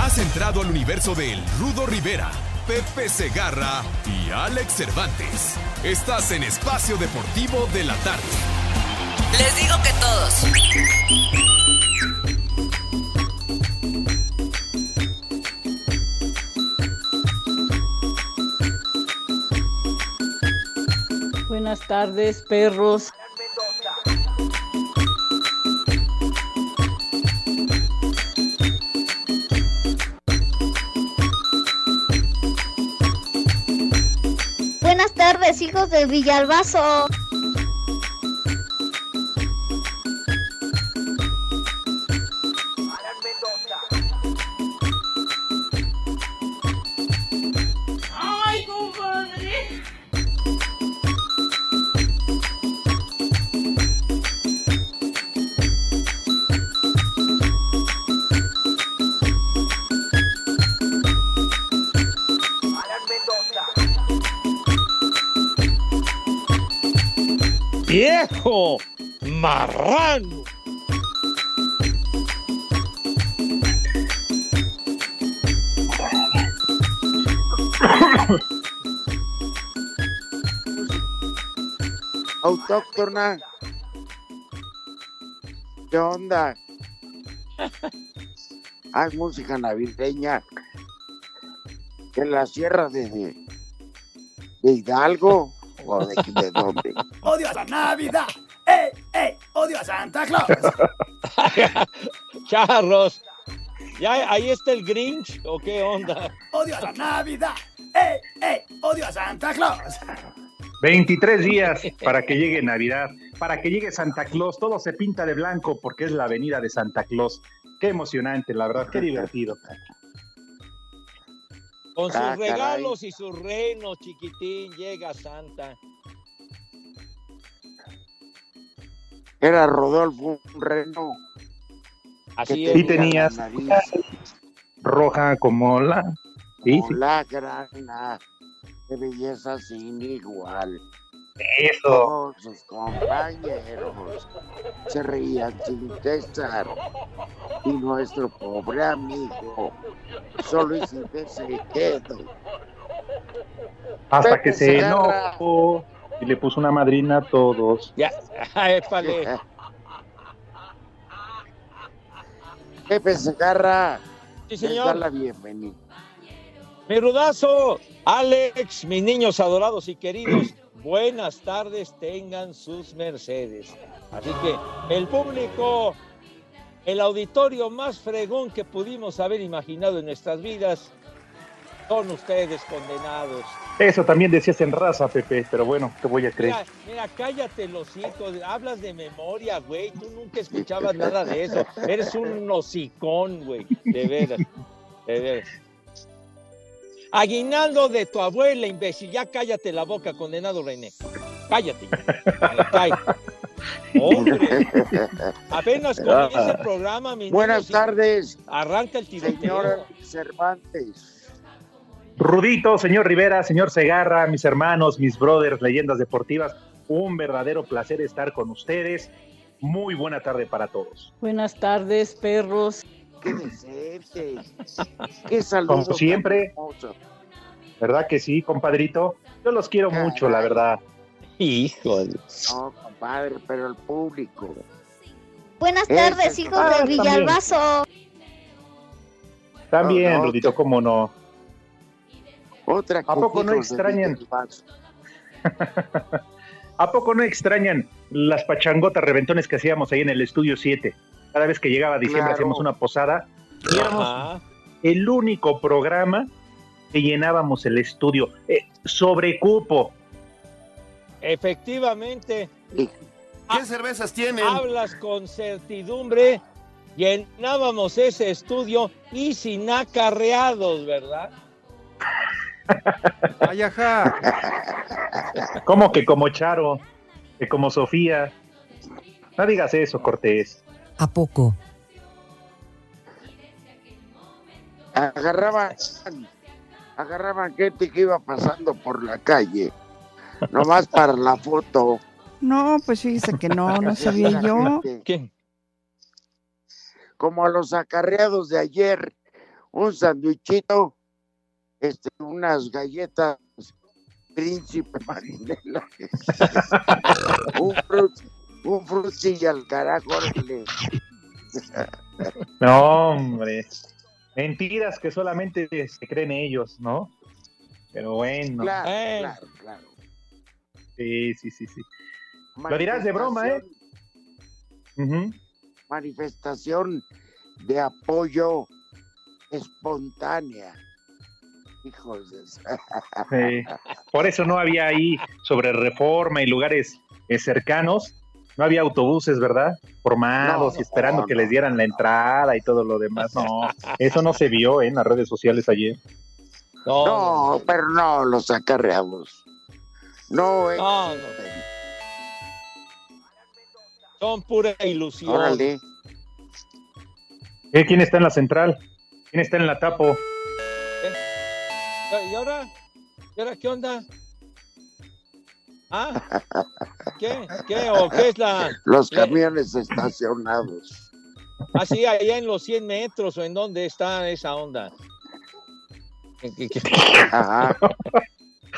Has entrado al universo de El Rudo Rivera, Pepe Segarra y Alex Cervantes. Estás en Espacio Deportivo de la Tarde. Les digo que todos. Buenas tardes, perros. Tardes, hijos de Villalbazo. ¡Viejo! ¡Marrano! Autóctona. ¿Qué onda? Hay música navideña en la sierra de, de Hidalgo o de, de dónde. ¡Odio a la Navidad! ¡Eh, eh! ¡Odio a Santa Claus! Charros. ¿Ya ahí está el Grinch o qué onda? ¡Odio a la Navidad! ¡Eh, eh! ¡Odio a Santa Claus! 23 días para que llegue Navidad, para que llegue Santa Claus. Todo se pinta de blanco porque es la avenida de Santa Claus. Qué emocionante, la verdad, qué divertido. Con sus Ah, caray. regalos y sus renos, chiquitín, llega Santa. Era Rodolfo un reno. Así que es. Sí tenías. Roja como la. Sí, como sí. la grana de belleza sin igual. Eso. Todos sus compañeros se reían sin cesar. Y nuestro pobre amigo solo hizo que se quedó. Hasta Pepe que se enojó y le puso una madrina a todos. Ya, épale. Pepe Segarra, Sí, señor. la bienvenida. Mi rudazo, Alex, mis niños adorados y queridos, buenas tardes, tengan sus mercedes. Así que el público, el auditorio más fregón que pudimos haber imaginado en nuestras vidas, son ustedes condenados. Eso también decías en raza, Pepe, pero bueno, te voy a creer. Mira, mira, cállate los hijos, hablas de memoria, güey, tú nunca escuchabas nada de eso, eres un hocicón, güey, de veras, de veras. Aguinaldo de tu abuela, imbécil, ya cállate la boca, condenado René, cállate. Hombre, apenas comienza el programa, mis Buenas tardes, arranca el tiroteo. señor Cervantes. Rudito, señor Rivera, señor Segarra, mis hermanos, mis brothers, leyendas deportivas, un verdadero placer estar con ustedes. Muy buena tarde para todos. Buenas tardes, perros. Qué decente. Qué saludo. Como siempre. ¿Verdad que sí, compadrito? Yo los quiero Caray. mucho, la verdad. Híjole. No, compadre, pero el público. Buenas tardes, es hijos de. Villalbazo. También, Rudito, cómo no. Otra ¿A poco no extrañan? ¿A poco no extrañan las pachangotas reventones que hacíamos ahí en el estudio 7? Cada vez que llegaba diciembre Claro. hacíamos una posada. Y éramos el único programa que llenábamos el estudio. Eh, sobre cupo. Efectivamente, ¿Qué cervezas tienen? hablas con certidumbre llenábamos ese estudio y sin acarreados, ¿verdad? Ay, ajá. ¿Cómo que como Charo? Que como Sofía. No digas eso, Cortés. ¿A poco? Agarraban, agarraban gente que iba pasando por la calle, nomás para la foto. No, pues fíjese que no, no sabía yo. ¿Qué? Como a los acarreados de ayer, un sandwichito, este, unas galletas príncipe marinela, un frut, un frutilla al carajo. No, hombre. Mentiras que solamente se creen ellos, ¿no? Pero bueno. Claro, Eh. claro, claro. Sí, sí, sí, sí. Lo dirás de broma, ¿eh? Manifestación de apoyo espontánea. Hijos de... Sí. Por eso no había ahí sobre reforma y lugares eh, cercanos, no había autobuses, ¿verdad? Formados No, y esperando no, que no. les dieran la entrada y todo lo demás. No, eso no se vio ¿eh? en las redes sociales ayer. No, No, pero no los acarreamos. No, eh. No, no. son pura ilusión. Órale. ¿Eh? ¿Quién está en la central? ¿Quién está en la tapo? ¿Y ahora? ¿Y ahora qué onda? ¿Ah? ¿Qué? ¿Qué? ¿O qué es la...? Los la- camiones estacionados. Así, allá en los 100 metros, ¿o en dónde está esa onda? ¿En qué- qué- Ajá.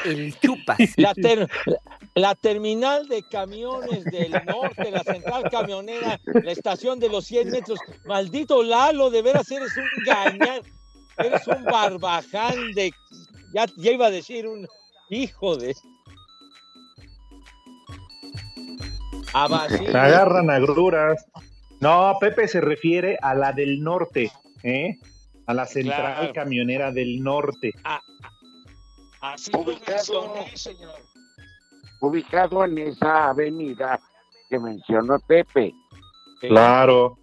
El chupas. La, ter- la terminal de camiones del norte, la central camionera, la estación de los 100 metros. Maldito Lalo, de veras eres un gañán, eres un barbaján de... Ya, ya iba a decir un hijo de... A Basile. Se agarran agruras. No, Pepe se refiere a la del norte, ¿eh? A la central Claro. camionera del norte. Así lo Ubicado. mencioné, señor. Ubicado en esa avenida que mencionó Pepe. Claro.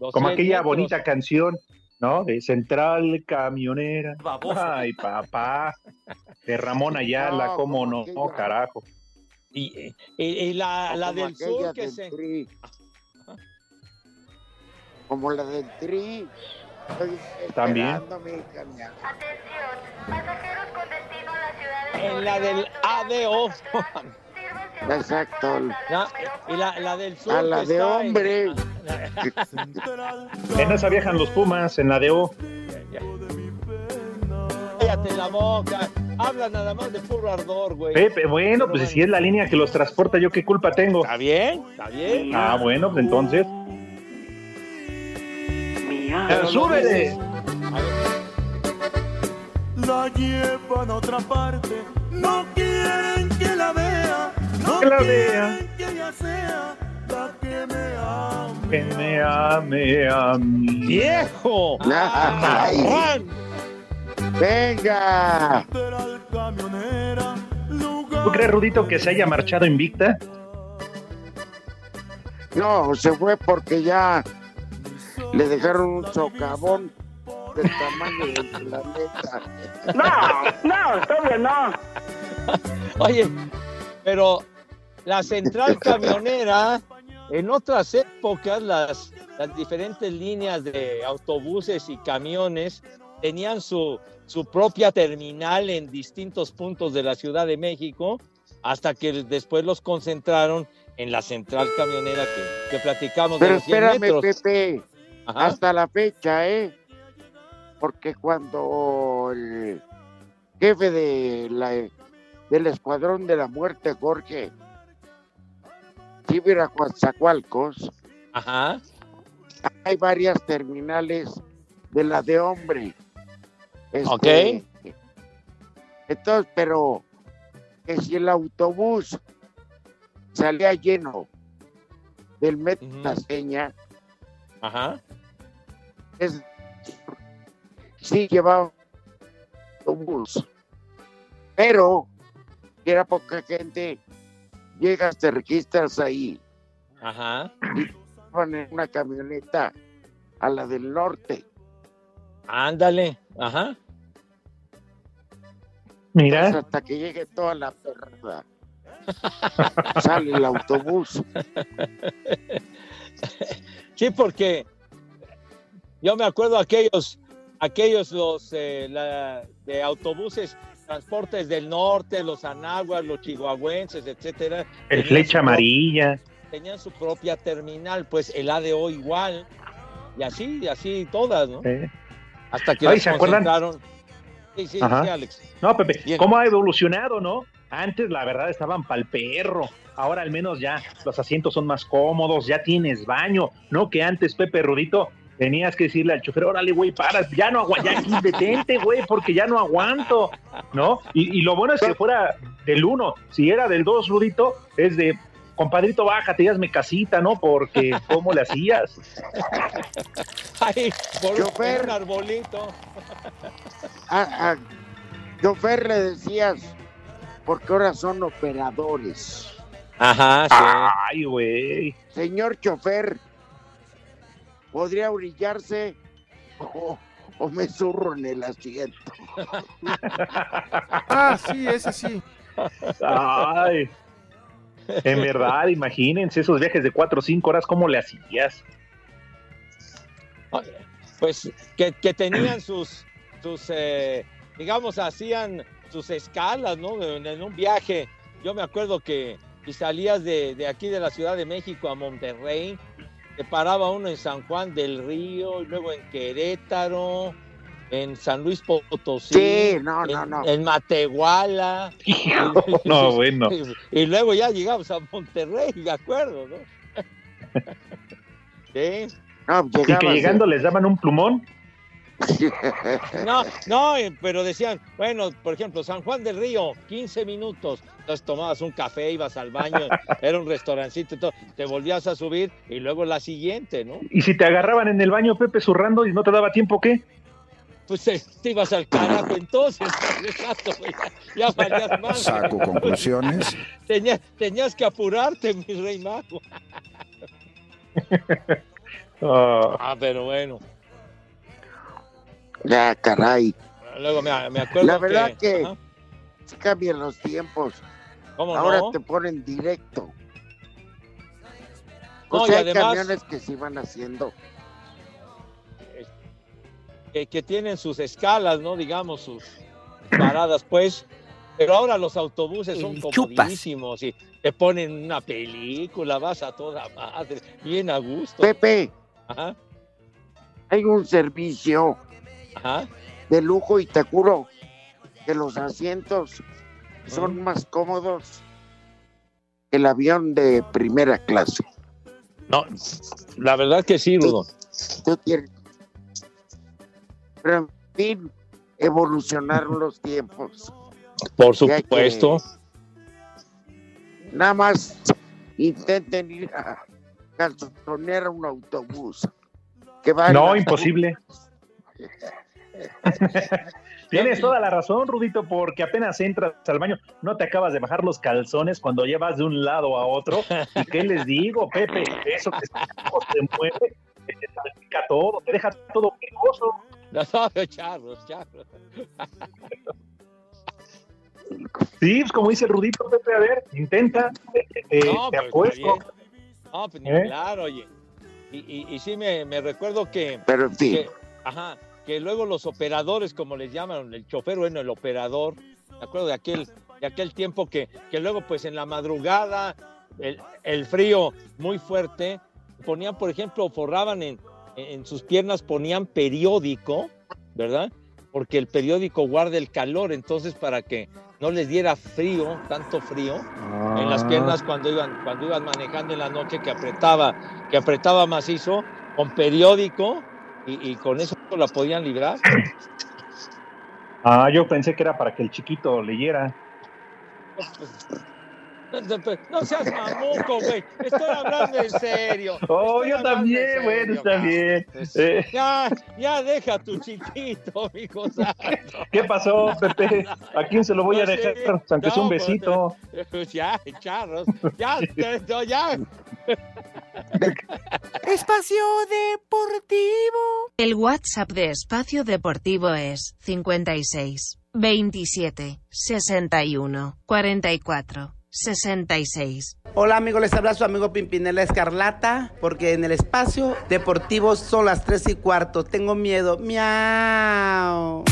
Como 100 aquella metros. bonita canción, ¿no? De Central Camionera. Baboso. Ay, papá. De Ramón Ayala, No, cómo como no, aquella- carajo. Y, y- y la, O la del sur que del se... Tri. Como la del Tri. Estoy También. esperando, mi hija, mi amor. En la del ADO. Exacto. Y la, la del sur A la de está en- hombre. En esa viajan los Pumas, en la de O. Cállate la boca. Habla nada más de puro ardor, güey. Pepe, bueno, pues si es la línea que los transporta, ¿yo qué culpa tengo? Está bien, está bien. Ah, bueno, pues entonces. Pero ¡Súbele! A ver, La llevan a otra parte, no quieren no Que la vea. que ella sea la que me ame. Que me ame a mí. ¡Viejo! Venga. ¿Tú crees, Rudito, que se haya marchado invicta? No, se fue porque ya le dejaron un socavón del tamaño del planeta. No, no, todavía no. Oye, pero la central camionera, en otras épocas, las, las diferentes líneas de autobuses y camiones tenían su, su propia terminal en distintos puntos de la Ciudad de México, hasta que después los concentraron en la central camionera que, que platicamos de Pero los 100 espérame, metros. Pepe, Ajá. hasta la fecha, ¿eh? Porque cuando el jefe de la, del Escuadrón de la Muerte, Jorge, Tibira Coatzacoalcos, Ajá. hay varias terminales de la de hombre. Este, Ok. Entonces, pero que si el autobús salía lleno del metro Ujú. Tasqueña, Ajá. es, sí llevaba autobús, pero era poca gente, llegas, te registras ahí, Ajá. van en una camioneta a la del norte. Ándale, ajá. Mira. Hasta que llegue toda la perrada. Sale el autobús. Sí, porque yo me acuerdo aquellos, aquellos los eh, la- de autobuses, transportes del norte, los anaguas, los chihuahuenses, etcétera. El flecha amarilla. Tenían su propia terminal, pues el ADO igual, y así, y así todas, ¿no? Hasta que Ay, ¿se acuerdan? Sí, sí, sí, Alex. No, Pepe, Bien. ¿cómo ha evolucionado, no? Antes, la verdad, estaban pa'l perro. Ahora al menos ya los asientos son más cómodos, ya tienes baño, ¿no? Que antes, Pepe Rudito, tenías que decirle al chofer, órale, güey, para, ya no aguanto, ya aquí detente, güey, porque ya no aguanto, ¿no? Y, y lo bueno es que fuera del uno, si era del dos, Rudito, es de, compadrito, bájate, ya hazme casita, ¿no? Porque, ¿cómo le hacías? Ay, por Chofer. un arbolito. A, a chofer le decías, porque ahora son operadores. Ajá, sí. Ay, güey. Señor chofer, ¿podría orillarse o, o me zurro en el asiento? Ah, sí, ese sí. Ay. En verdad, imagínense esos viajes de cuatro o cinco horas, ¿cómo le hacías? pues que, que tenían sus, sus eh, digamos, hacían sus escalas, ¿no? En, en un viaje, yo me acuerdo que y salías de, de aquí de la Ciudad de México a Monterrey, te paraba uno en San Juan del Río, y luego en Querétaro, en San Luis Potosí, Sí, no, no, en, no. en Matehuala. No, bueno. Y, luego ya llegamos a Monterrey, de acuerdo, ¿no? sí. No, Y que llegando les daban un plumón. No, no, eh, pero decían, bueno, por ejemplo, San Juan del Río, 15 minutos. Entonces tomabas un café, ibas al baño, era un restaurancito y todo, te volvías a subir y luego la siguiente, ¿no? Y si te agarraban en el baño, Pepe, zurrando y no te daba tiempo, ¿qué? Pues eh, te ibas al carajo entonces, exacto, ya, ya valías más. Saco conclusiones. Tenías, tenías que apurarte, mi rey mago. Ah, Ah, pero bueno. Ya, caray. Luego me, me acuerdo La verdad que, sí cambian los tiempos. ¿cómo Ahora no? te ponen directo. No, O y sea, hay además- camiones que se van haciendo. que, que tienen sus escalas, ¿no? Digamos, sus paradas, pues. Pero ahora los autobuses son comodísimos y te ponen una película, vas a toda madre, bien a gusto. Pepe, Ajá, hay un servicio ajá. de lujo y te juro que los asientos son más cómodos que el avión de primera clase. No, la verdad que sí, Rudo. Tú Pero en fin, evolucionaron los tiempos. Por supuesto. Nada más intenten ir a calzonear un autobús. Que va no, imposible. Tienes toda la razón, Rudito, porque apenas entras al baño, no te acabas de bajar los calzones cuando llevas de un lado a otro. ¿Y qué les digo, Pepe? Eso que se mueve, que te salpica todo, te deja todo picoso. No, no, charros, charros. Sí, pues como dice el Rudito, Pepe, a ver, intenta, eh, eh, No, te pues, apuesto. No, pues ni ¿Eh? claro, oye. Y, y, y sí me, me recuerdo que, Pero en fin, que, ajá, que luego los operadores, como les llaman, el chofer, bueno, el operador, me acuerdo de aquel, de aquel tiempo que, que luego pues en la madrugada, el, el frío muy fuerte, ponían, por ejemplo, forraban en, en sus piernas, ponían periódico, ¿verdad? Porque el periódico guarda el calor, entonces para que no les diera frío, tanto frío, en las Ah. piernas cuando iban, cuando iban manejando en la noche que apretaba, que apretaba macizo, con periódico, y, y con eso la podían librar. Ah, yo pensé que era para que el chiquito leyera. No, no, no seas mamuco, güey. Estoy hablando en serio. Oh, Estoy yo también, en bueno, está bien. Eh, Ya, ya deja a tu chiquito, santo. ¿Qué pasó, Pepe? ¿A quién se lo voy a No dejar? Aunque sea un no, pues, besito. Pues ya, charros. Ya, no, ya. Espacio Deportivo. El WhatsApp de Espacio Deportivo es 56 27 61 44 66. Hola amigos, les habla su amigo Pimpinela Escarlata, porque en el espacio deportivo son las 3 y cuarto. Tengo miedo. Miau.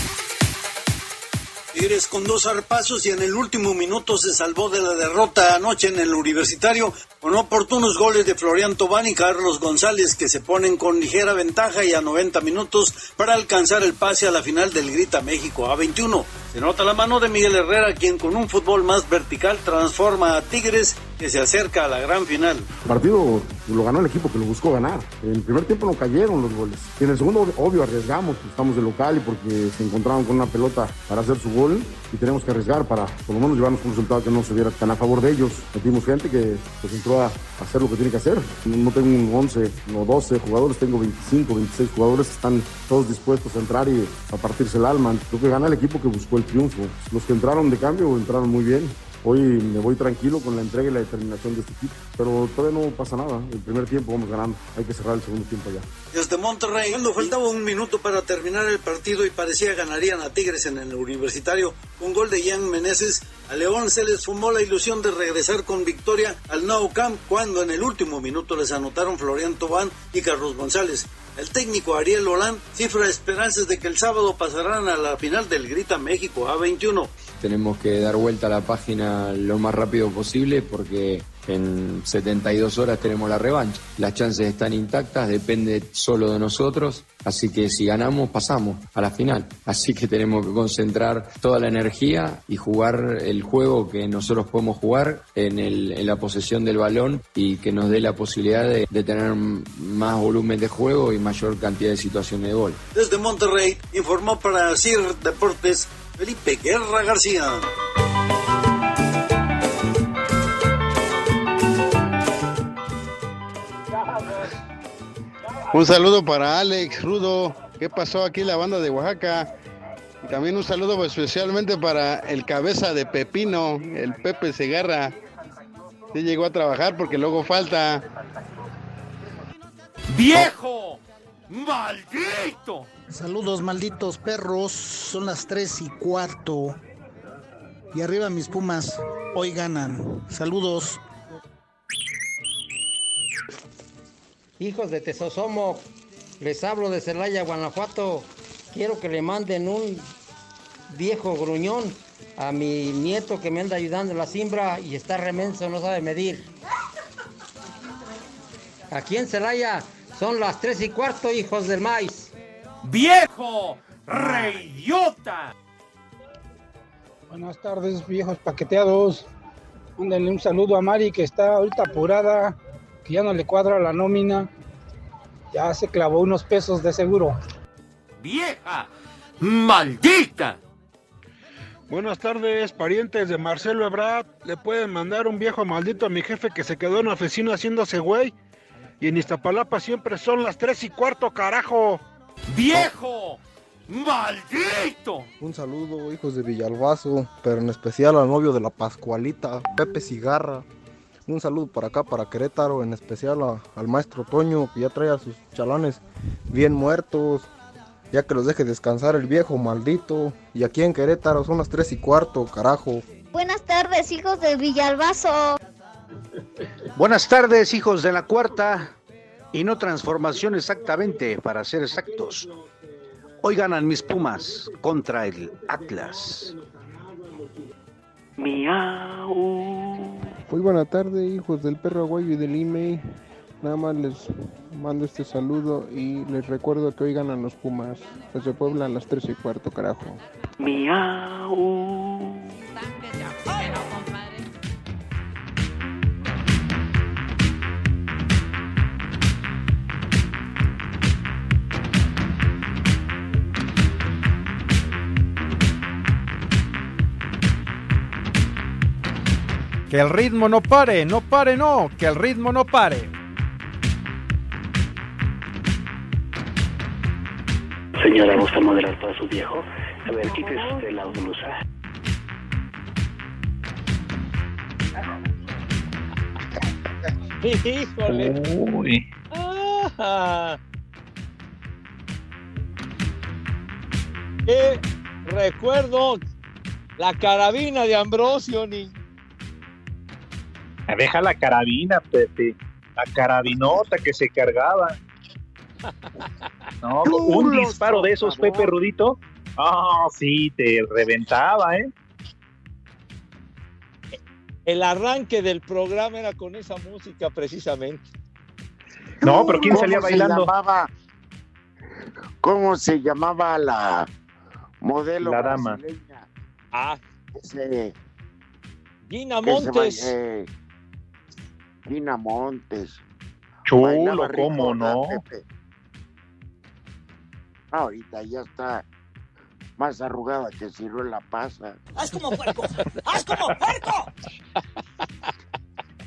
Tigres con dos zarpazos y en el último minuto se salvó de la derrota anoche en el universitario con oportunos goles de Florian Tobán y Carlos González que se ponen con ligera ventaja y a 90 minutos para alcanzar el pase a la final del Grita México A21. Se nota la mano de Miguel Herrera quien con un fútbol más vertical transforma a Tigres que se acerca a la gran final. El partido lo ganó el equipo que lo buscó ganar. En el primer tiempo no cayeron los goles. Y en el segundo, obvio, arriesgamos, pues, estamos de local y porque se encontraron con una pelota para hacer su gol y tenemos que arriesgar para por lo menos llevarnos un resultado que no se viera tan a favor de ellos. Metimos gente que pues, entró a hacer lo que tiene que hacer. No tengo un 11 o 12 jugadores, tengo 25, 26 jugadores que están todos dispuestos a entrar y a partirse el alma. Creo que gana el equipo que buscó el triunfo. Los que entraron de cambio entraron muy bien. Hoy me voy tranquilo con la entrega y la determinación de este equipo, pero todavía no pasa nada. El primer tiempo vamos ganando, hay que cerrar el segundo tiempo ya. Desde Monterrey, cuando faltaba un minuto para terminar el partido y parecía ganarían a Tigres en el universitario, un gol de Ian Meneses, a León se les fumó la ilusión de regresar con victoria al Nou Camp cuando en el último minuto les anotaron Florian Tobán y Carlos González. El técnico Ariel Holán cifra esperanzas de que el sábado pasarán a la final del Grita México A21. Tenemos que dar vuelta a la página lo más rápido posible porque en 72 horas tenemos la revancha. Las chances están intactas, depende solo de nosotros, así que si ganamos pasamos a la final. Así que tenemos que concentrar toda la energía y jugar el juego que nosotros podemos jugar en, el, en la posesión del balón y que nos dé la posibilidad de, de tener más volumen de juego y mayor cantidad de situaciones de gol. Desde Monterrey informó para CIR Deportes Felipe Guerra García. Un saludo para Alex Rudo, ¿qué pasó aquí la banda de Oaxaca? Y también un saludo especialmente para el cabeza de Pepino, el Pepe Segarra. Sí llegó a trabajar porque luego falta. ¡Viejo! ¡Maldito! Saludos, malditos perros. Son las tres y cuarto. Y arriba mis pumas. Hoy ganan. Saludos. Hijos de Tesosomo, les hablo de Celaya, Guanajuato. Quiero que le manden un viejo gruñón a mi nieto que me anda ayudando en la siembra y está remenso, no sabe medir. Aquí en Celaya son las tres y cuarto, hijos del maíz. ¡Viejo! ¡Reyota! Buenas tardes, viejos paqueteados. Mándenle un saludo a Mari que está ahorita apurada, que ya no le cuadra la nómina. Ya se clavó unos pesos de seguro. ¡Vieja! ¡Maldita! Buenas tardes, parientes de Marcelo Ebrard. ¿Le pueden mandar un viejo maldito a mi jefe que se quedó en la oficina haciéndose güey? Y en Iztapalapa siempre son las tres y cuarto, carajo. ¡Viejo! ¡Maldito! Un saludo, hijos de Villalbazo, pero en especial al novio de la Pascualita, Pepe Cigarra. Un saludo para acá, para Querétaro, en especial a- al maestro Toño, que ya trae a sus chalanes bien muertos, ya que los deje descansar el viejo maldito. Y aquí en Querétaro son las tres y cuarto, carajo. Buenas tardes, hijos de Villalbazo. Buenas tardes, hijos de la cuarta. Y no transformación exactamente, para ser exactos. Hoy ganan mis Pumas contra el Atlas. Miau. Muy buena tarde, hijos del perro aguayo y del email. Nada más les mando este saludo y les recuerdo que hoy ganan los Pumas. Desde Puebla a las 3 y cuarto, carajo. Miau. Que el ritmo no pare, no pare, no, que el ritmo no pare. Señora, ¿gusta moderar para su viejo? A ver, quítese usted la blusa. Híjole. Uy. Ah. ¿Qué recuerdo? La carabina de Ambrosio, ni. Deja la carabina, Pepe. La carabinota que se cargaba. No, un disparo de esos. Pepe Rudito. Ah, sí, te reventaba, ¿eh? El arranque del programa era con esa música precisamente. No, pero ¿quién ¿Cómo salía se bailando? llamaba? ¿Cómo se llamaba la modelo La dama. brasileña? Ah, Ese, Gina se Montes. Eh, Gina Montes. Chulo, ¿cómo ¿verdad, no? Pepe? Ahorita ya está más arrugada que ciruela pasa. ¡Haz como puerco! ¡Haz como puerco!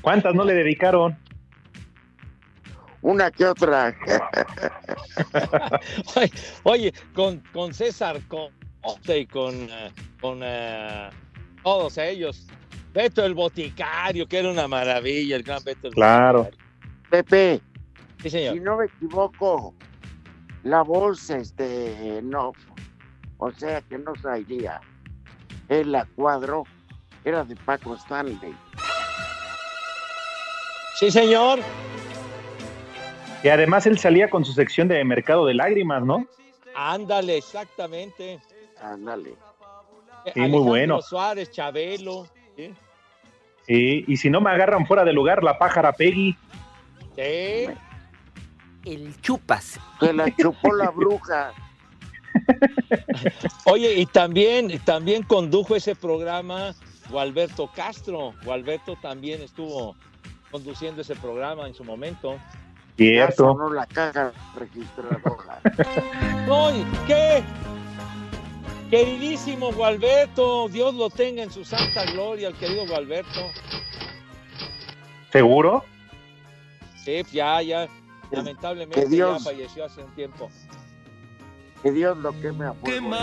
¿Cuántas no le dedicaron? Una que otra. Oye, Oye, con, con César Costa y con, eh, con eh, todos ellos. Beto el Boticario, que era una maravilla, el gran Beto el Claro. Pepe, Sí, señor. si no me equivoco, la voz, este, no, o sea que no saldría. El cuadro era de Paco Stanley. Sí, señor. Y además él salía con su sección de Mercado de Lágrimas, ¿no? Ándale, exactamente. Ándale. Sí, muy bueno. Suárez, Chabelo. ¿Sí? Sí, y si no me agarran fuera de lugar, la pájara Peggy. Sí. El chupas. Se la chupó la bruja. Oye, y también, también condujo ese programa Gualberto Castro. Gualberto también estuvo conduciendo ese programa en su momento. Cierto. sonó la caja registradora. No, ¿y ¿qué? Queridísimo Gualberto, Dios lo tenga en su santa gloria, el querido Gualberto. ¿Seguro? Sí, ya, ya, lamentablemente que Dios- ya falleció hace un tiempo. Que Dios lo queme a fuego.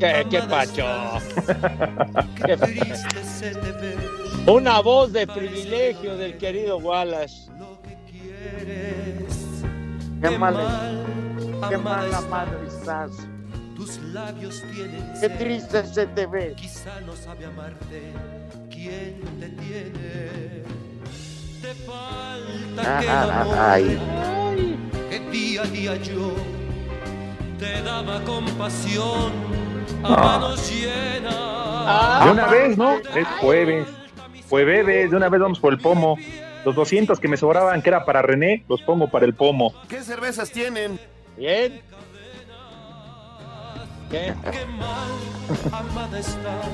¿Qué, qué pacho? Qué- Una voz de privilegio del querido Wallace. Qué mal, qué mala madre estás. Tus labios tienen Qué triste se te ve. Quizá no sabe amarte quien te tiene. Te falta aquel amor Ay. que día a día yo te daba compasión a Ah. manos llenas. De una vez, ¿no? Es jueves. Jueves, de una vez vamos por el pomo. Los 200 que me sobraban, que era para René, los pongo para el pomo. ¿Qué cervezas tienen? Bien. ¿Qué? Qué mal amada estás.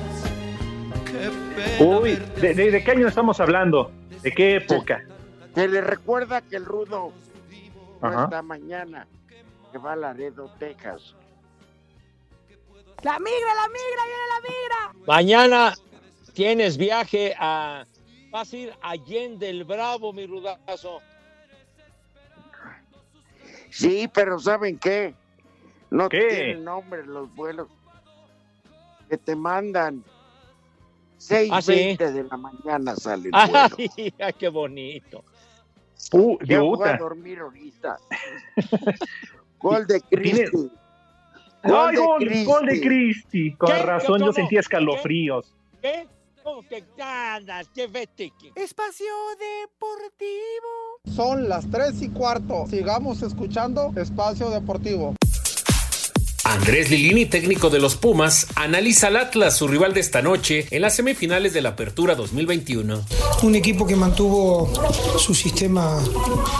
Qué pena Uy, ¿de, de- de qué año estamos hablando? ¿De qué época? Se le recuerda que el rudo Ajá. está mañana, que va a Laredo, Texas. ¡La migra, la migra, viene la migra! Mañana tienes viaje a. Vas a ir a Allende el Bravo, mi rudazo. Sí, pero ¿saben qué? No ¿Qué? tienen nombre los vuelos que te mandan. Ah, sí. 6.20 de la mañana sale el vuelo. Ay, qué bonito. Uh, Ya voy a dormir ahorita. Gol de Cristi. ¡Ay, gol, Cristi. gol de Cristi! Con ¿Qué? razón, yo sentía escalofríos. ¿Qué? ¿Cómo que ganas? ¿Qué vete? Espacio Deportivo. Son las 3 y cuarto. Sigamos escuchando Espacio Deportivo. Andrés Lilini, técnico de los Pumas, analiza al Atlas, su rival de esta noche, en las semifinales de la Apertura 2021. Un equipo que mantuvo su sistema,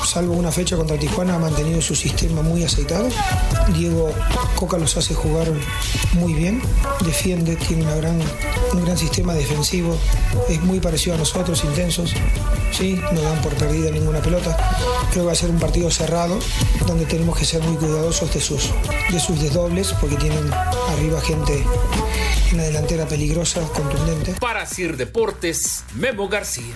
salvo una fecha contra Tijuana, ha mantenido su sistema muy aceitado. Diego Coca los hace jugar muy bien, defiende, tiene gran, un gran sistema defensivo, es muy parecido a nosotros, intensos, ¿sí? no dan por perdida ninguna pelota. Creo que va a ser un partido cerrado, donde tenemos que ser muy cuidadosos de sus, de sus desdobles, porque tienen arriba gente en la delantera peligrosa, contundente. Para Sir Deportes, Memo García.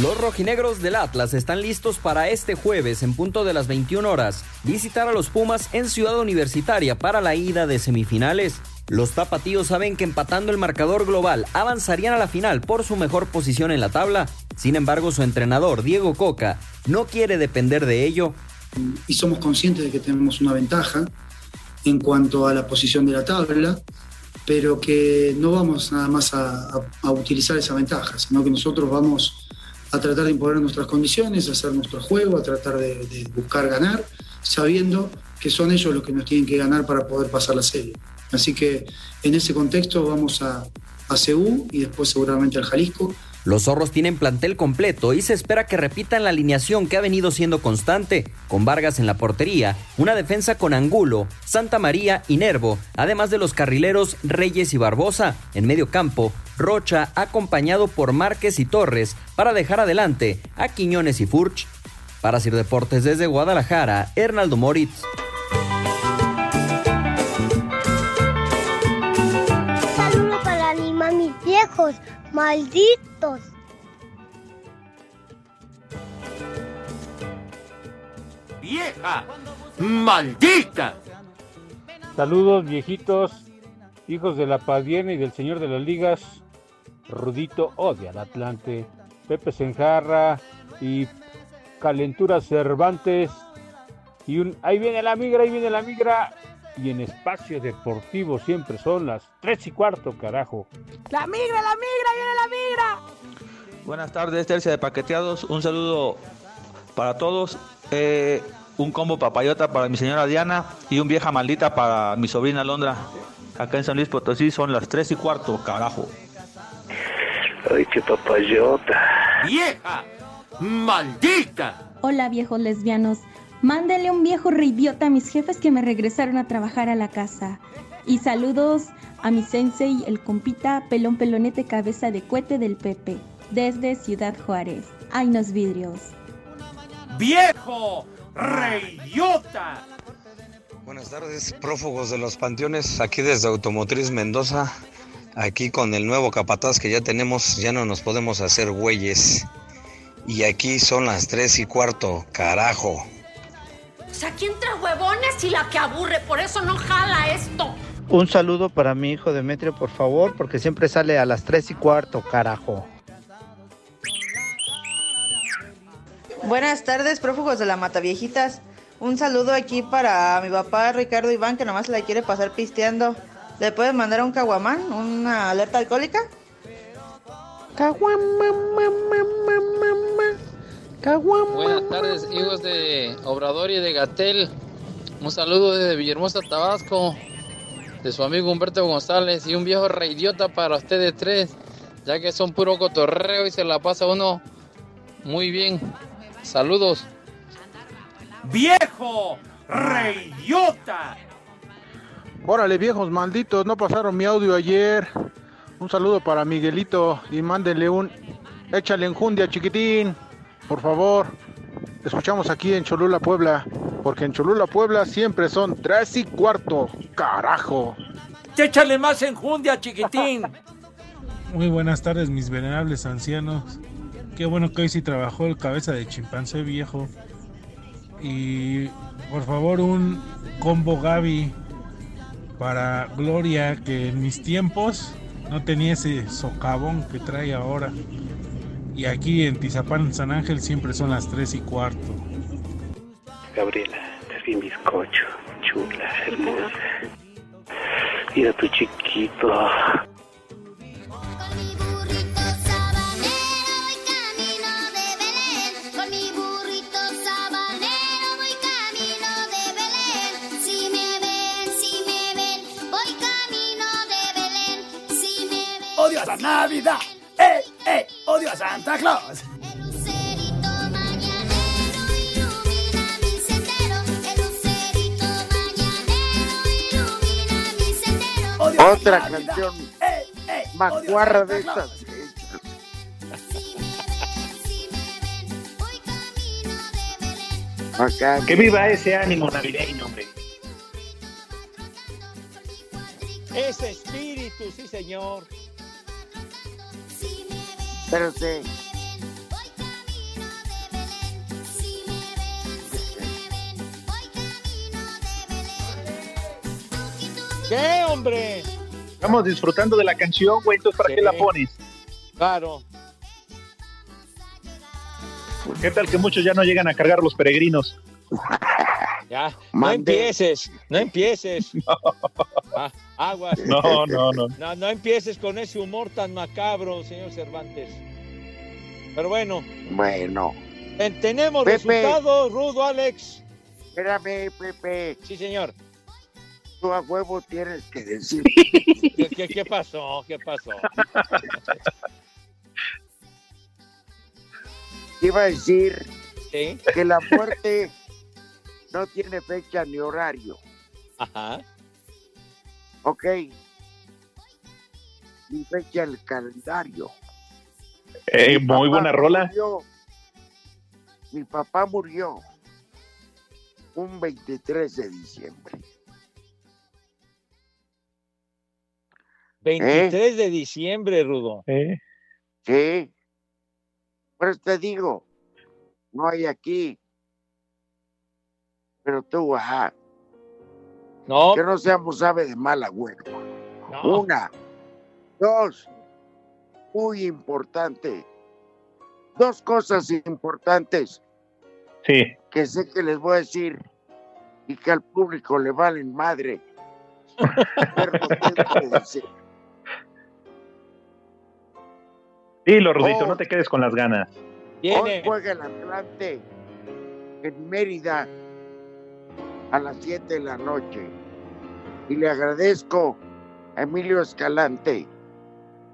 Los rojinegros del Atlas están listos para este jueves en punto de las 21 horas visitar a los Pumas en Ciudad Universitaria para la ida de semifinales. Los tapatíos saben que empatando el marcador global avanzarían a la final por su mejor posición en la tabla. Sin embargo, su entrenador, Diego Coca, no quiere depender de ello. Y somos conscientes de que tenemos una ventaja en cuanto a la posición de la tabla, pero que no vamos nada más a, utilizar esa ventaja, sino que nosotros vamos a tratar de imponer nuestras condiciones, a hacer nuestro juego, a tratar de, buscar ganar, sabiendo que son ellos los que nos tienen que ganar para poder pasar la serie. Así que en ese contexto vamos a, a y después seguramente al Jalisco. Los zorros tienen plantel completo y se espera que repitan la alineación que ha venido siendo constante, con Vargas en la portería, una defensa con Angulo, Santa María y Nervo, además de los carrileros Reyes y Barbosa. En medio campo, Rocha acompañado por Márquez y Torres para dejar adelante a Quiñones y Furch. Para Sir Deportes desde Guadalajara, Hernaldo Moritz. Malditos. ¡Vieja! ¡Maldita! Saludos viejitos, hijos de la Padierna y del Señor de las Ligas. Rudito odia al Atlante. Pepe Senjarra y Calentura Cervantes. Y un ahí viene la migra, ahí viene la migra. Y en espacio deportivo siempre son las tres y cuarto, carajo. La migra, la migra, viene la migra. Buenas tardes, Tercia de Paqueteados. Un saludo para todos. Eh, un combo papayota para mi señora Diana y un vieja maldita para mi sobrina Londra. Acá en San Luis Potosí son las 3 y cuarto, carajo. Ay, qué papayota. ¡Vieja! ¡Maldita! Hola viejos lesbianos, mándenle un viejo reidiota a mis jefes que me regresaron a trabajar a la casa. Y saludos a mi sensei, el compita pelón pelonete cabeza de cohete del Pepe, desde Ciudad Juárez. Ay, nos vidrios. ¡Viejo! ¡Reyota! Buenas tardes, prófugos de los panteones, aquí desde Automotriz Mendoza. Aquí con el nuevo capataz que ya tenemos, ya no nos podemos hacer güeyes. Y aquí son las tres y cuarto, carajo. O sea, aquí entra huevones y la que aburre, por eso no jala esto. Un saludo para mi hijo Demetrio, por favor, porque siempre sale a las 3 y cuarto, carajo. Buenas tardes, prófugos de la Mataviejitas. Un saludo aquí para mi papá Ricardo Iván, que nomás se la quiere pasar pisteando. ¿Le puedes mandar un caguamán, una alerta alcohólica? Buenas tardes, hijos de Obrador y de Gatel. Un saludo desde Villahermosa, Tabasco, de su amigo Humberto González y un viejo reidiota para ustedes tres, ya que son puro cotorreo y se la pasa uno muy bien. Saludos. ¡Viejo! ¡Reyota! Órale, viejos malditos, no pasaron mi audio ayer. Un saludo para Miguelito y mándenle un échale enjundia, chiquitín. Por favor. Escuchamos aquí en Cholula, Puebla. Porque en Cholula, Puebla siempre son tres y cuarto. Carajo. ¡Échale más enjundia, chiquitín! Muy buenas tardes, mis venerables ancianos. Qué bueno que hoy sí trabajó el cabeza de chimpancé viejo. Y por favor, un combo Gaby para Gloria, que en mis tiempos no tenía ese socavón que trae ahora. Y aquí en Tizapán, San Ángel, siempre son las 3 y cuarto. Gabriela, te vi bizcocho, chula, hermosa. Mira tu chiquito. Con mi burrito sabanero voy camino de Belén. Si me ven, si me ven, voy camino de Belén. Si me ven. ¡Odio a la Navidad! ¡Eh, eh! ¡Odio a Santa Claus! Lucerito mañanero ilumina mi sendero. El lucerito mañanero ilumina mi sendero. Otra canción macuarra de estas. Acá. Que viva ese ánimo navideño, hombre. Ese espíritu, sí, señor. Pero sí. ¿Qué, hombre? Estamos disfrutando de la canción, güey, entonces ¿para Sí. qué la pones? Claro. ¿Qué tal que muchos ya no llegan a cargar los peregrinos? Ya, no empieces, no empieces. Ah, aguas. No, no, no. No, no empieces con ese humor tan macabro, señor Cervantes. Pero bueno, Bueno, ten- tenemos Pepe. resultados, Rudo, Alex. espérame, Pepe. Sí, señor. Tú a huevo tienes que decir. ¿Qué, qué- qué pasó? ¿Qué pasó? Iba a decir Sí. que la muerte no tiene fecha ni horario, Ajá. ¿Ok? Ni fecha el calendario. Eh, Mi muy buena rola. murió- mi papá murió un 23 de diciembre. 23 de diciembre, Rudo. Eh, Sí. Por eso te digo, no hay aquí. Pero tú, ajá. No. Que no seamos ave de mal agüero. No. Una. Dos. Muy importante. Dos cosas importantes Sí. que sé que les voy a decir y que al público le valen madre. Pero lo tengo que decir. Dilo, Rudito, Oh. no te quedes con las ganas. Hoy juega el Atlante en Mérida a las 7 de la noche. Y le agradezco a Emilio Escalante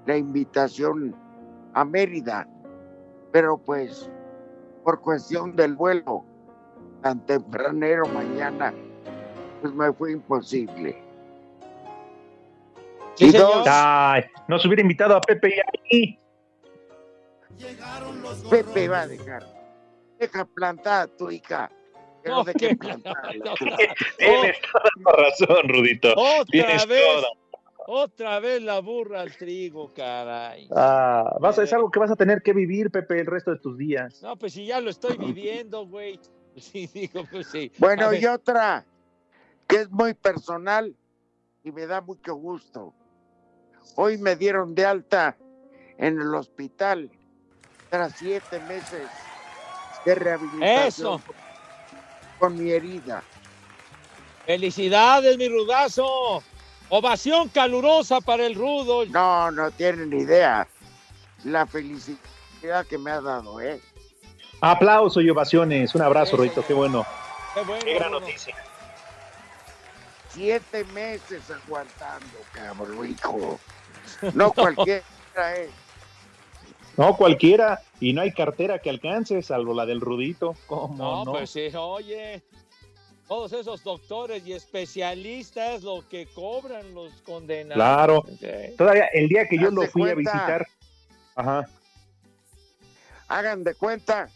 la invitación a Mérida. Pero pues, por cuestión del vuelo tan tempranero mañana, pues me fue imposible. Sí, Y señor. dos, Ay, nos hubiera invitado a Pepe y a mí. Pepe va a dejar. Deja plantada tu hija. No, no, tuya. Tienes toda la razón, Rudito. Otra Tienes vez, toda. otra vez la burra al trigo, caray. Ah, vas a, es algo que vas a tener que vivir, Pepe, el resto de tus días. No, pues si ya lo estoy viviendo, güey. Sí, digo, pues sí. A Bueno, ver, y otra que es muy personal y me da mucho gusto. Hoy me dieron de alta en el hospital tras siete meses de rehabilitación Eso. Con mi herida. Felicidades, mi rudazo. Ovación calurosa para el rudo. No, no tienen idea la felicidad que me ha dado, ¿eh? Aplauso y ovaciones. Un abrazo, Rudito, qué bueno. Qué bueno, Qué gran noticia. Siete meses aguantando, cabrón, hijo. No cualquiera, ¿eh? No, cualquiera. Y no hay cartera que alcance, salvo la del Rudito. ¿Cómo No, no? pues sí, oye. Todos esos doctores y especialistas lo que cobran los condenados. Claro. Sí. Todavía el día que yo lo fui a visitar. Ajá. Hagan de cuenta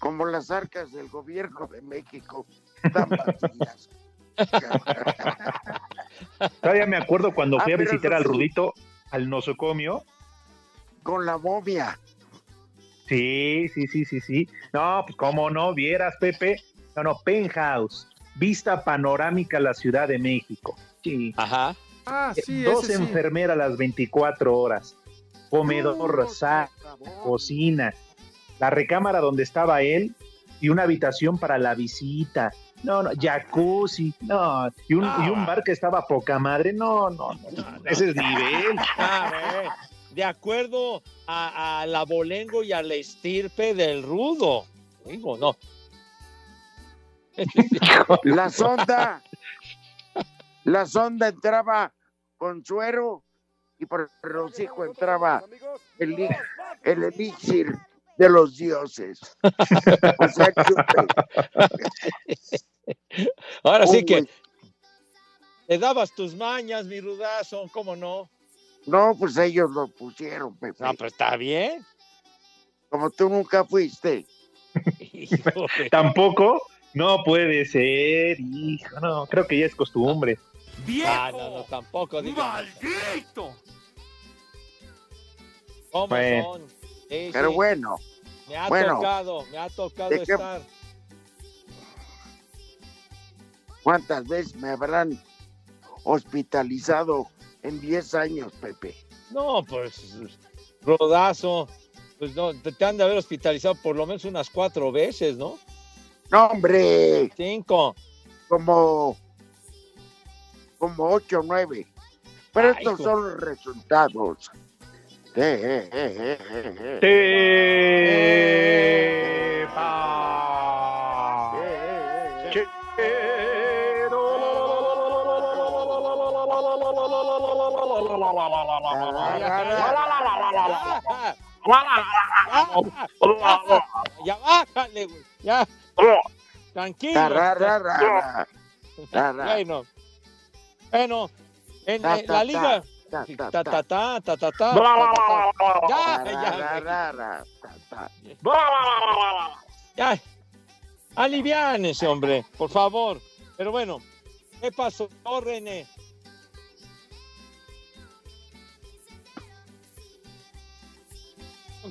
como las arcas del gobierno de México están vacías. Todavía me acuerdo cuando Ah, fui a visitar al. Rudito al nosocomio. Con la momia. Sí, sí, sí, sí, sí. No, pues cómo no, vieras, Pepe. No, no, penthouse. Vista panorámica a la Ciudad de México. Sí. Ajá. Ah, sí, Dos ese sí. enfermeras las 24 horas. Comedor, sala, cocina. La recámara donde estaba él y una habitación para la visita. No, no, jacuzzi. No, y un, y un bar que estaba poca madre. No, no, no. Ese es nivel. A ver, de acuerdo a, a la bolengo y a la estirpe del rudo. Digo, no. La sonda. La sonda entraba con suero y por hocico entraba el, el elixir de los dioses. O sea, chupe. Ahora sí que te dabas tus mañas, mi rudazo, ¿cómo no? No, pues ellos lo pusieron, Pepe. No, pues está bien. Como tú nunca fuiste. Tampoco. No puede ser, hijo. No, creo que ya es costumbre. Ah, no, no, tampoco. ¡Maldito! ¿Cómo Bueno. son? Sí, Pero sí, bueno, Me ha bueno. tocado, me ha tocado ¿De qué- estar. ¿cuántas veces me habrán hospitalizado en 10 años, Pepe. No, pues, rodazo. Pues no, te, te han de haber hospitalizado por lo menos unas cuatro veces, ¿no? No, hombre. Cinco. Como, como ocho o nueve. Pero Ay, estos hijo. son los resultados. Eh, eh, eh, Ya bájale, güey. Ya. Tranquilo. Bueno. Bueno. En, la liga. ta, Ta, ta, ta, ta, ta. Ya, ya, ya. Hombre, por favor. Pero bueno, ¿qué pasó, René?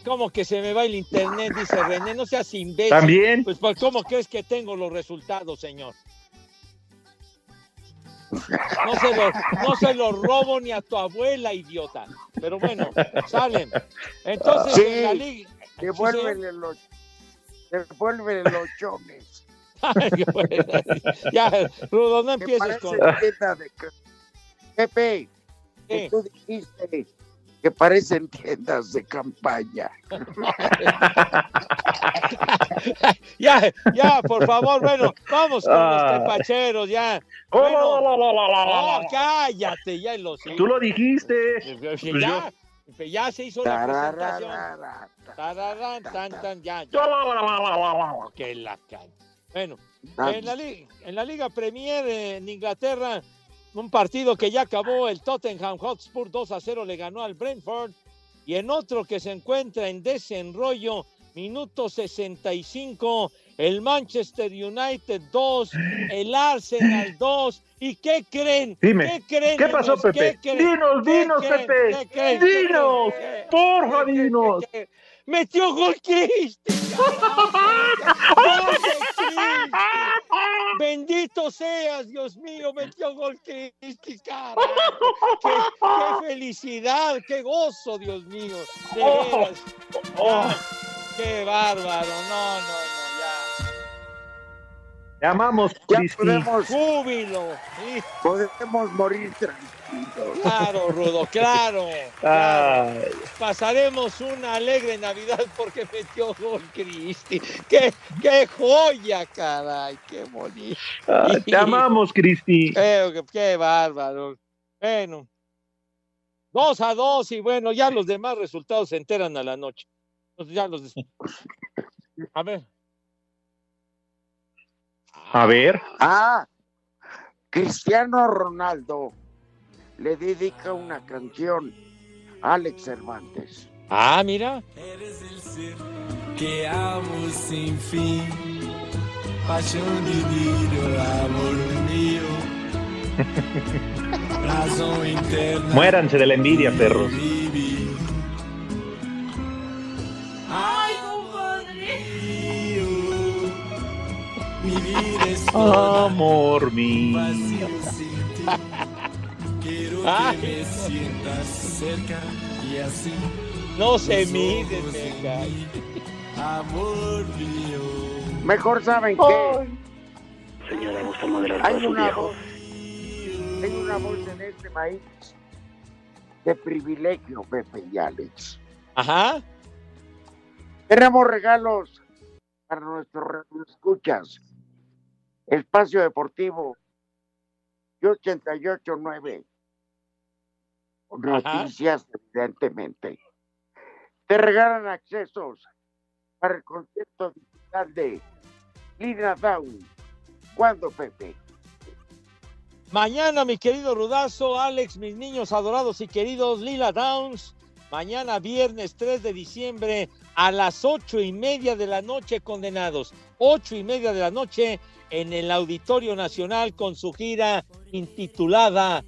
¿Cómo que se me va el internet? Dice René, no seas imbécil. También. Pues, pues, ¿cómo crees que tengo los resultados, señor? No se, lo, no se lo robo ni a tu abuela, idiota. Pero bueno, salen. Entonces, Sí, en la liga. Devuélvele los, devuélvele los chones. ya, Rudo, no empieces con. de Pepe, que ¿Qué? tú dijiste que parecen tiendas de campaña. ya, ya, por favor, bueno, vamos con los Ah. tepacheros, ya. Oh, Bueno, la, la, la, la, la, oh, la. cállate, ya lo sé. Tú lo dijiste. Pues Pues ya, pues ya se hizo la presentación. Tararán, tan, tan, ya, La, ya. Que calle. Bueno, en la, en la Liga Premier en Inglaterra, un partido que ya acabó, el Tottenham Hotspur 2 a 0 le ganó al Brentford. Y en otro que se encuentra en desenrollo, minuto 65, el Manchester United 2, el Arsenal 2. ¿Y qué creen? Dime, ¿Qué creen? ¿qué pasó? Pepe? ¿Qué? Dinos, ¿Qué dinos? Pepe. ¿Qué creen? ¿Qué Dinos, porfa, dinos. Metió gol Cristi. Bendito seas, Dios mío, metió gol Cristi, carajo. Qué, qué felicidad, qué gozo, Dios mío. De veras. Ya, Qué bárbaro. No, no, no, ya. Te amamos, Ya podemos, Júbilo. Sí, podemos morir tranquilos. Claro, Rudo, claro. Pasaremos una alegre Navidad porque metió gol Cristi. ¡Qué, qué joya, caray! ¡Qué bonito! ay, te amamos, Cristi. Qué, qué bárbaro. Bueno, dos a dos y bueno, ya los demás resultados se enteran a la noche. Entonces ya los... A ver. A ver. Ah, Cristiano Ronaldo le dedica una canción a Alex Cervantes. Ah, mira. Eres el ser que amo sin fin, pasión divino, amor mío, razón interna. Muéranse de la envidia, perros. Vivir. Ay, compadre. Mi vida es toda Amor mío. Quiero Ay. que me sientas cerca y así. No se mide, Amor mío. Mejor saben que Señora, ¿gusta moderar hay una viejo? voz, hay una voz en este país de privilegio, Pepe y Alex. Ajá. Tenemos regalos para nuestros escuchas. Espacio Deportivo y 889. Noticias, evidentemente. Te regalan accesos para el concierto digital de Lina Down. ¿Cuándo, Pepe? Mañana, mi querido Rudazo, Alex, mis niños adorados y queridos Lila Downs. Mañana, viernes 3 de diciembre, a las ocho y media de la noche, condenados. Ocho y media de la noche en el Auditorio Nacional con su gira intitulada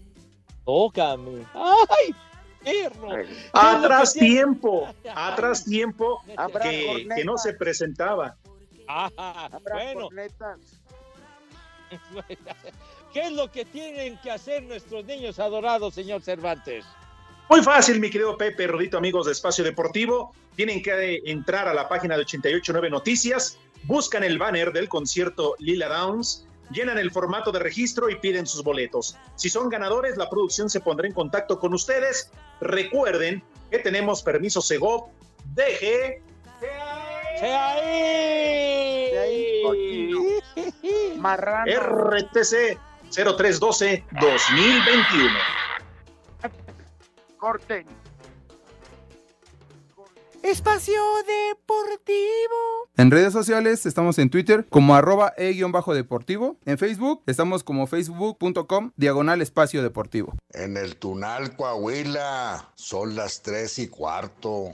Tócame. ¡Ay! Perro. ¿Qué es lo Atrás tiempo, atrás tiempo que, que no se presentaba. Ah, ¿Habrá bueno? ¿Qué es lo que tienen que hacer nuestros niños adorados, señor Cervantes? Muy fácil, mi querido Pepe, Rodito, amigos de Espacio Deportivo. Tienen que entrar a la página de 889 Noticias, buscan el banner del concierto Lila Downs, llenan el formato de registro y piden sus boletos. Si son ganadores, la producción se pondrá en contacto con ustedes. Recuerden que tenemos permiso Segov, DG, ¡Sea ahí! Marrano. RTC 0312 2021. Corten. Espacio Deportivo. En redes sociales estamos en Twitter como arroba e-deportivo. En Facebook estamos como facebook.com diagonal espacio deportivo. En el Tunal, Coahuila, son las tres y cuarto.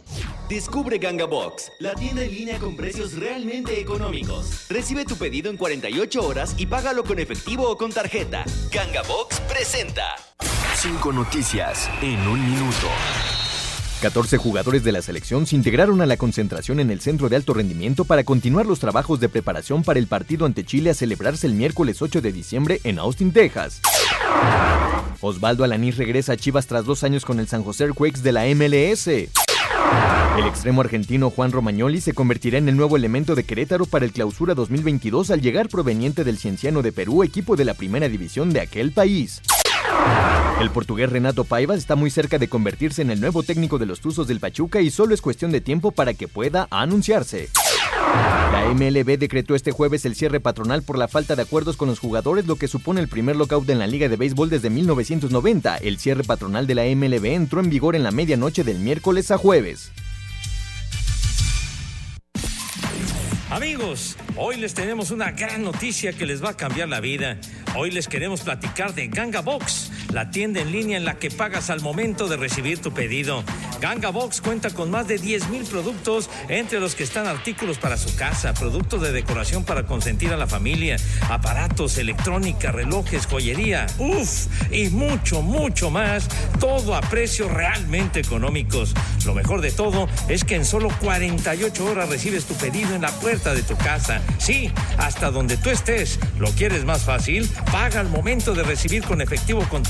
Descubre Ganga Box, la tienda en línea con precios realmente económicos. Recibe tu pedido en 48 horas y págalo con efectivo o con tarjeta. Ganga Box presenta. Cinco noticias en un minuto. 14 jugadores de la selección se integraron a la concentración en el Centro de Alto Rendimiento para continuar los trabajos de preparación para el partido ante Chile a celebrarse el miércoles 8 de diciembre en Austin, Texas. Osvaldo Alanís regresa a Chivas tras dos años con el San José Earthquakes de la MLS. El extremo argentino Juan Romagnoli se convertirá en el nuevo elemento de Querétaro para el Clausura 2022 al llegar proveniente del Cienciano de Perú, equipo de la primera división de aquel país. El portugués Renato Paiva está muy cerca de convertirse en el nuevo técnico de los Tuzos del Pachuca y solo es cuestión de tiempo para que pueda anunciarse. La MLB decretó este jueves el cierre patronal por la falta de acuerdos con los jugadores, lo que supone el primer lockout en la Liga de Béisbol desde 1990. El cierre patronal de la MLB entró en vigor en la medianoche del miércoles a jueves. Amigos, hoy les tenemos una gran noticia que les va a cambiar la vida. Hoy les queremos platicar de Ganga Box, la tienda en línea en la que pagas al momento de recibir tu pedido. Ganga Box cuenta con más de 10 mil productos, entre los que están artículos para su casa, productos de decoración para consentir a la familia, aparatos, electrónica, relojes, joyería, uff, y mucho, mucho más, todo a precios realmente económicos. Lo mejor de todo es que en solo 48 horas recibes tu pedido en la puerta de tu casa. Sí, hasta donde tú estés. ¿Lo quieres más fácil? Paga al momento de recibir con efectivo o con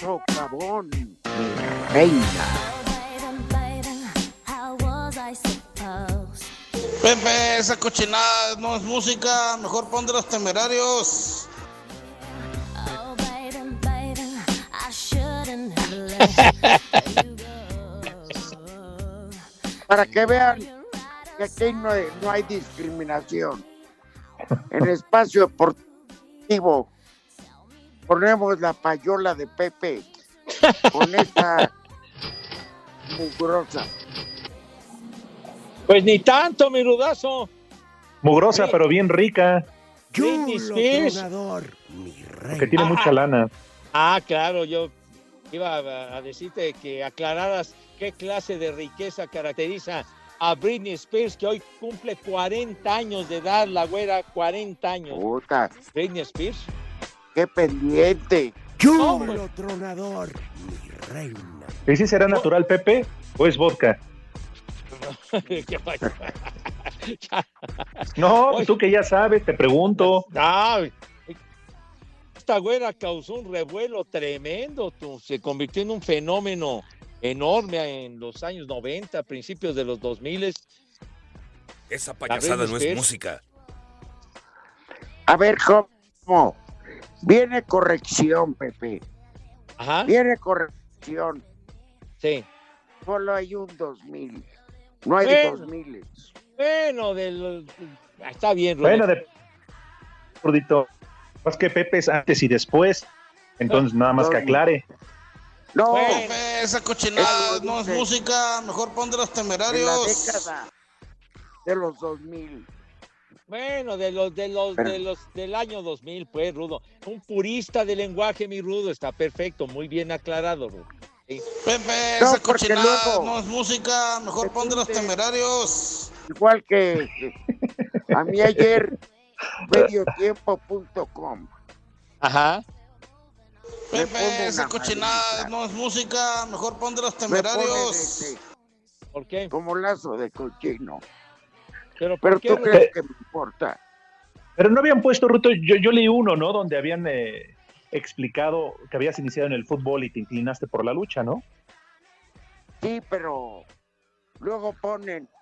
Socavón, mi reina. Pepe, esa cochinada no es música, mejor pon de los temerarios. Para que vean que aquí no hay, no hay discriminación. En espacio deportivo ponemos la payola de Pepe con esta mugrosa. Pues ni tanto, mi rudazo. Mugrosa, pero bien rica, Britney Spears. que tiene mucha lana. Ah, claro, yo iba a a decirte que aclararas qué clase de riqueza caracteriza a Britney Spears, que hoy cumple 40 años de edad, la güera, 40 años. Puta, Britney Spears. Qué pendiente. Chulo tronador, mi reina. ¿Y si será natural, Pepe? ¿O es vodka? No, tú que ya sabes, te pregunto. Esta güera causó un revuelo tremendo, tú. se convirtió en un fenómeno enorme en los años 90, principios de los 2000. Esa payasada no es música. A ver, ¿cómo? Viene corrección, Pepe. Ajá. Viene corrección. Sí. Solo hay un 2000. No hay Bueno. 2000. Bueno, del... está bien, Bueno, Roberto. de Rudito. Es que Pepe es antes y después. Entonces, nada más que aclare. No, Pepe, esa cochinada no es música, mejor pon de los en la temerarios. década de los 2000. Bueno, de los, de los, Pero- de los del año 2000, pues, Rudo. Un purista del lenguaje, mi Rudo, está perfecto, muy bien aclarado, Rudo. Sí. Pepe, No, esa cochinada luego- no es música, mejor pon de los temerarios. Igual que a mí ayer, mediotiempo.com. Ajá. Pepe, esa cochinada no es música, mejor pon de los temerarios. este, ¿Por qué? como lazo de cochino. Pero, Pero ¿por qué, tú crees que me importa. Pero no habían puesto, Ruto, yo, yo leí uno, ¿no? Donde habían eh, explicado que habías iniciado en el fútbol y te inclinaste por la lucha, ¿no? Sí, pero luego ponen que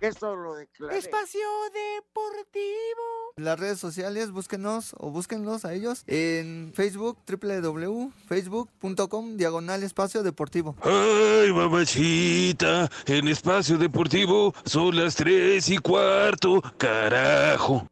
eso lo declaré. Espacio Deportivo. Las redes sociales, búsquenos o búsquenlos a ellos en Facebook, www.facebook.com, diagonal espacio deportivo. Ay, mamachita, en espacio deportivo son las tres y cuarto, carajo.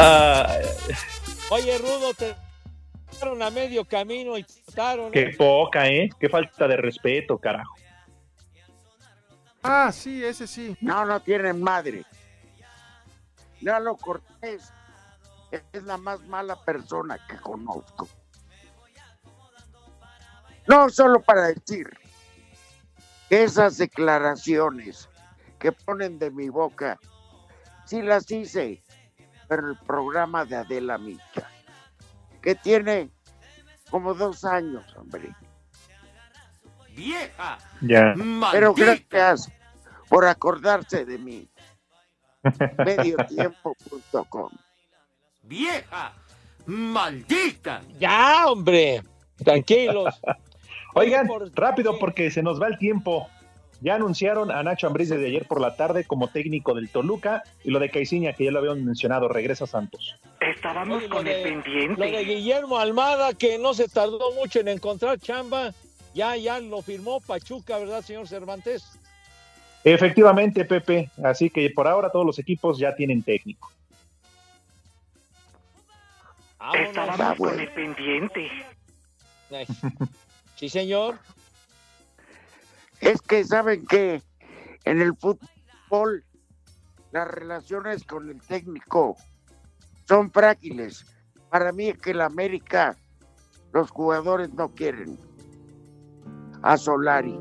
Ah, Oye, Rudo, te dejaron a medio camino y te mataron. qué poca, ¿eh? Qué falta de respeto, carajo. Ah, sí, ese sí. No, no tienen madre. Lalo Cortés es la más mala persona que conozco. No, solo para decir que esas declaraciones que ponen de mi boca, sí las hice, el programa de Adela Micha, que tiene como dos años, hombre. ¡Vieja! Ya. Pero gracias por acordarse de mí. Mediotiempo.com. ¡Vieja! ¡Maldita! Ya, hombre. Tranquilos. Oigan, rápido porque se nos va el tiempo. Ya anunciaron a Nacho Ambriz desde ayer por la tarde como técnico del Toluca y lo de Caiciña, que ya lo habían mencionado, regresa a Santos. Estábamos Oye, con de- el pendiente. Lo de Guillermo Almada, que no se tardó mucho en encontrar chamba, ya, ya lo firmó Pachuca, ¿verdad, señor Cervantes? Efectivamente, Pepe. Así que por ahora todos los equipos ya tienen técnico. Estábamos con el pendiente. Ay. Sí, señor. Es que saben que en el fútbol las relaciones con el técnico son frágiles. Para mí es que el América los jugadores no quieren a Solari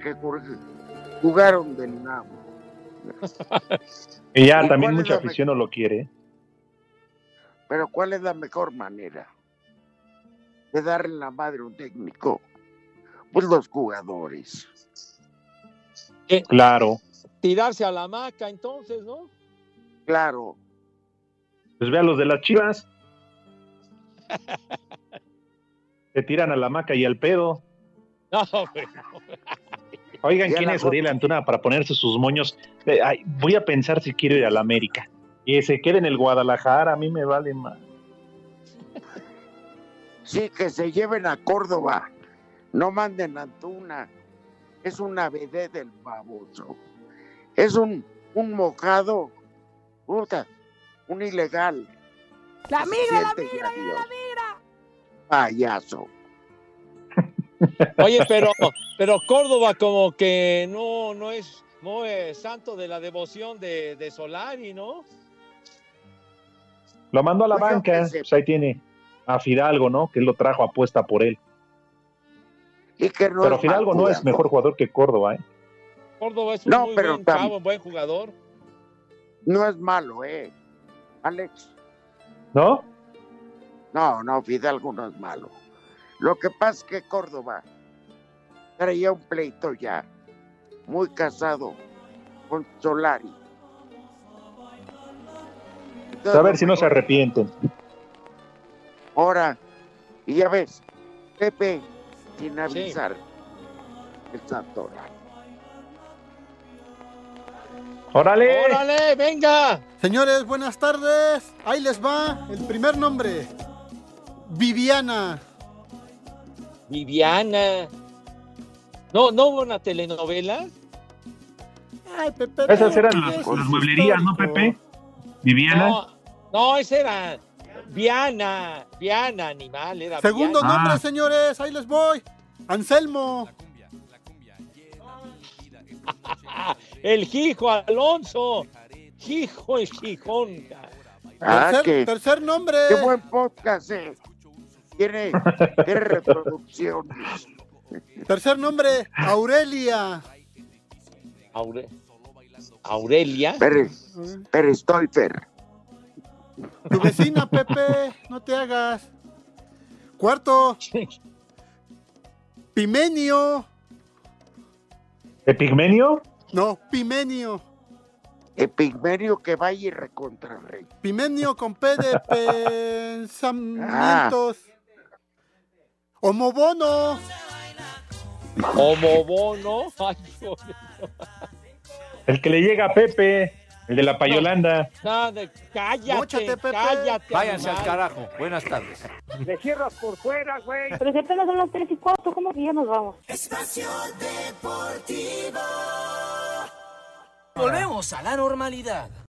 que jug- jugaron del nabo. Y ya ¿Y también mucha la afición no lo quiere. Pero ¿cuál es la mejor manera de darle la madre a un técnico? Pues los jugadores. Claro. Tirarse a la hamaca, entonces, ¿no? Claro. Pues ve a los de las chivas. Se tiran a la maca y al pedo. No, hombre. Oigan, ¿quién es Uriel Antuna para ponerse sus moños? Eh, ay, voy a pensar si quiero ir a la América. Y se quede en el Guadalajara, a mí me vale más. Sí, que se lleven a Córdoba. No manden a Antuna. Es una BD del baboso. Es un, un mojado. Puta, un ilegal. La migra, la migra, la migra. Payaso. Oye, pero, pero Córdoba como que no, no es, no es santo de la devoción de, de Solari, ¿no? Lo mandó a la Pues banca, pues ahí tiene a Fidalgo, ¿no? Que él lo trajo apuesta por él. Y que no Pero Fidalgo no es mejor jugador que Córdoba, ¿eh? Córdoba es un No, muy pero buen chavo, un buen jugador. No es malo, ¿eh? Alex. ¿No? No, no, Fidalgo no es malo. Lo que pasa es que Córdoba traía un pleito ya, muy casado con Solari. a ver si no se arrepienten. Ahora, y ya ves, Pepe, sin avisar, atorado. ¡Órale! ¡Órale, venga! Señores, buenas tardes. Ahí les va el primer nombre. Viviana. Viviana. ¿No, ¿No hubo una telenovela? Ay, Pepe. Esas ¿qué eran las, mueblerías, ¿no? Pepe? Viviana. No, no, esa era Viana, Viana, animal, era Segundo Viana. nombre, Ah. señores, ahí les voy. Anselmo. El Gijo Alonso. Gijo es Gijón. Ah, tercer, que- tercer nombre. Qué buen podcast, eh. Tiene, tiene reproducciones. Tercer nombre, Aurelia. Aure- Aurelia. Pérez, Pérez Stoifer. Tu vecina, Pepe, no te hagas. Cuarto, Pimenio. ¿Epigmenio? No, Pimenio. Epigmenio que vaya y recontra rey. Pimenio con P de pensamientos. Homobono. Homobono. Ay. El que le llega a Pepe, el de la payolanda. No, de- cállate, Móchate, Pepe. cállate. Váyanse al carajo. Buenas tardes. Le cierras por fuera, güey. Pero si apenas son las 3 y 4, ¿cómo que ya nos vamos? Espacio Deportivo. Volvemos a la normalidad.